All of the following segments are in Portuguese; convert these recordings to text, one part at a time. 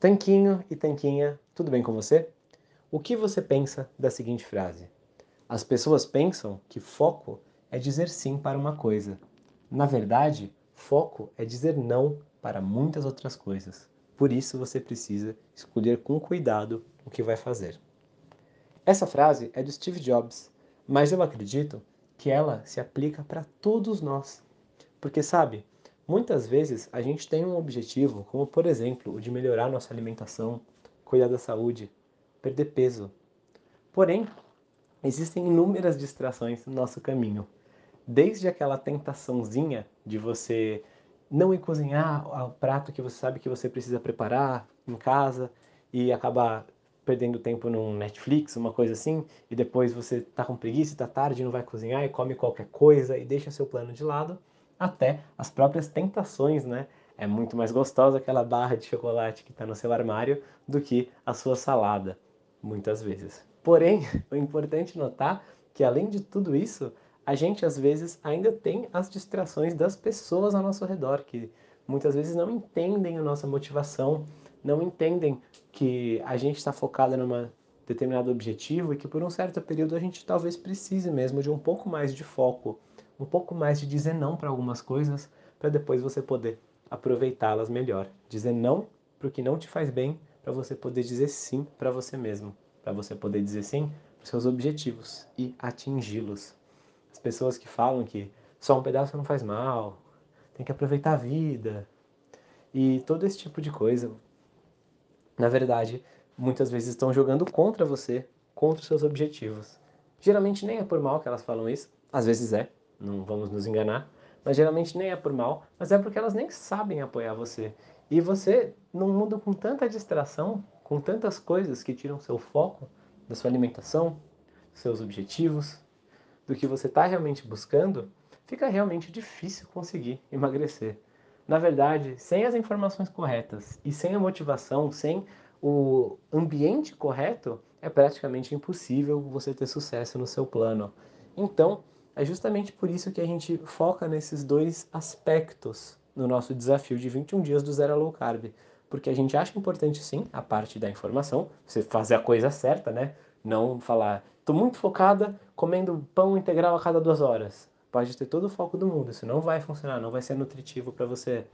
Tanquinho e Tanquinha, tudo bem com você? O que você pensa da seguinte frase? As pessoas pensam que foco é dizer sim para uma coisa. Na verdade, foco é dizer não para muitas outras coisas. Por isso você precisa escolher com cuidado o que vai fazer. Essa frase é do Steve Jobs, mas eu acredito que ela se aplica para todos nós. Porque sabe, muitas vezes a gente tem um objetivo, como por exemplo, o de melhorar nossa alimentação, cuidar da saúde, perder peso. Porém, existem inúmeras distrações no nosso caminho. Desde aquela tentaçãozinha de você não ir cozinhar o prato que você sabe que você precisa preparar em casa e acabar perdendo tempo num Netflix, uma coisa assim, e depois você tá com preguiça, tá tarde, não vai cozinhar e come qualquer coisa e deixa seu plano de lado, até as próprias tentações, né? É muito mais gostosa aquela barra de chocolate que está no seu armário do que a sua salada muitas vezes. Porém, o importante notar que além de tudo isso, a gente às vezes ainda tem as distrações das pessoas ao nosso redor, que muitas vezes não entendem a nossa motivação, não entendem que a gente está focado num determinado objetivo e que por um certo período a gente talvez precise mesmo de um pouco mais de foco, um pouco mais de dizer não para algumas coisas, para depois você poder aproveitá-las melhor. Dizer não para o que não te faz bem para você poder dizer sim para você mesmo, para você poder dizer sim para seus objetivos e atingi-los. As pessoas que falam que só um pedaço não faz mal, tem que aproveitar a vida e todo esse tipo de coisa, na verdade, muitas vezes estão jogando contra você, contra os seus objetivos. Geralmente nem é por mal que elas falam isso, às vezes é, não vamos nos enganar, mas geralmente nem é por mal, mas é porque elas nem sabem apoiar você. E você, num mundo com tanta distração, com tantas coisas que tiram seu foco da sua alimentação, seus objetivos, do que você está realmente buscando, fica realmente difícil conseguir emagrecer. Na verdade, sem as informações corretas e sem a motivação, sem o ambiente correto, é praticamente impossível você ter sucesso no seu plano. Então, é justamente por isso que a gente foca nesses dois aspectos no nosso desafio de 21 dias do zero low carb. Porque a gente acha importante sim a parte da informação, você fazer a coisa certa, né? Não falar, tô muito focada comendo pão integral a cada duas horas. Pode ter todo o foco do mundo, isso não vai funcionar, não vai ser nutritivo para você.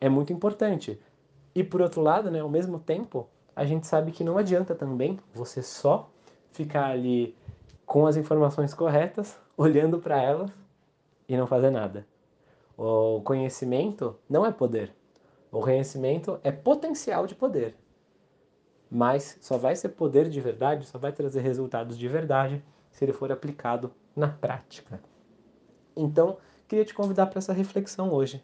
É muito importante. E por outro lado, né, ao mesmo tempo, a gente sabe que não adianta também você só ficar ali com as informações corretas, olhando para elas e não fazer nada. O conhecimento não é poder. O conhecimento é potencial de poder. Mas só vai ser poder de verdade, só vai trazer resultados de verdade se ele for aplicado na prática. Então, queria te convidar para essa reflexão hoje.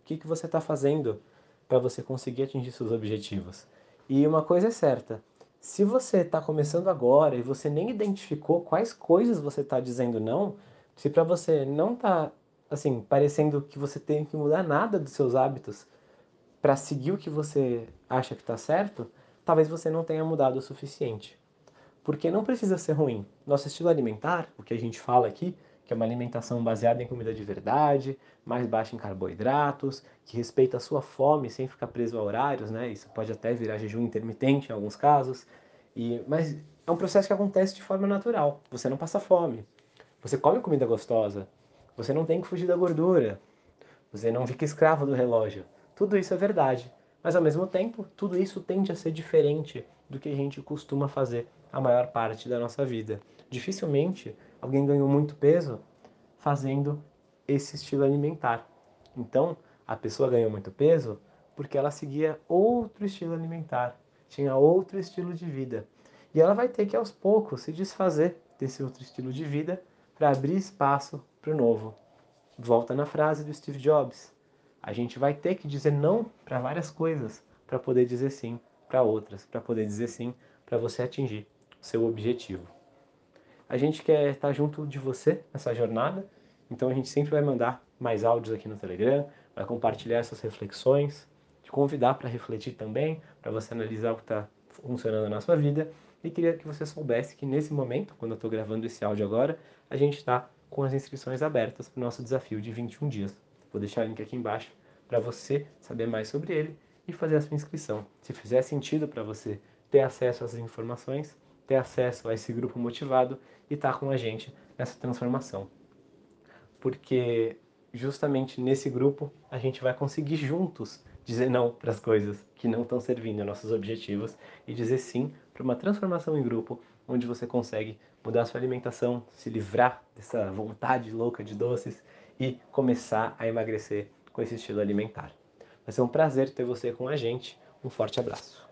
O que, que você está fazendo para você conseguir atingir seus objetivos? E uma coisa é certa: se você está começando agora e você nem identificou quais coisas você está dizendo não, se para você não está assim, parecendo que você tem que mudar nada dos seus hábitos para seguir o que você acha que está certo, talvez você não tenha mudado o suficiente. Porque não precisa ser ruim. Nosso estilo alimentar, o que a gente fala aqui, que é uma alimentação baseada em comida de verdade, mais baixa em carboidratos, que respeita a sua fome sem ficar preso a horários, né? Isso pode até virar jejum intermitente em alguns casos. E, mas é um processo que acontece de forma natural. Você não passa fome. Você come comida gostosa. Você não tem que fugir da gordura. Você não fica escravo do relógio. Tudo isso é verdade. Mas ao mesmo tempo, tudo isso tende a ser diferente do que a gente costuma fazer a maior parte da nossa vida. Dificilmente alguém ganhou muito peso fazendo esse estilo alimentar. Então, a pessoa ganhou muito peso porque ela seguia outro estilo alimentar, tinha outro estilo de vida. E ela vai ter que aos poucos se desfazer desse outro estilo de vida para abrir espaço para o novo. Volta na frase do Steve Jobs. A gente vai ter que dizer não para várias coisas para poder dizer sim para outras, para poder dizer sim para você atingir o seu objetivo. A gente quer estar junto de você nessa jornada, então a gente sempre vai mandar mais áudios aqui no Telegram, vai compartilhar essas reflexões, te convidar para refletir também, para você analisar o que está funcionando na sua vida. E queria que você soubesse que nesse momento, quando eu estou gravando esse áudio agora, a gente está com as inscrições abertas para o nosso desafio de 21 dias. Vou deixar o link aqui embaixo para você saber mais sobre ele e fazer a sua inscrição. Se fizer sentido para você ter acesso essas informações, ter acesso a esse grupo motivado e estar tá com a gente nessa transformação. Porque justamente nesse grupo a gente vai conseguir juntos dizer não para as coisas que não estão servindo aos nossos objetivos e dizer sim para uma transformação em grupo onde você consegue mudar a sua alimentação, se livrar dessa vontade louca de doces e começar a emagrecer com esse estilo alimentar. Vai ser um prazer ter você com a gente. Um forte abraço.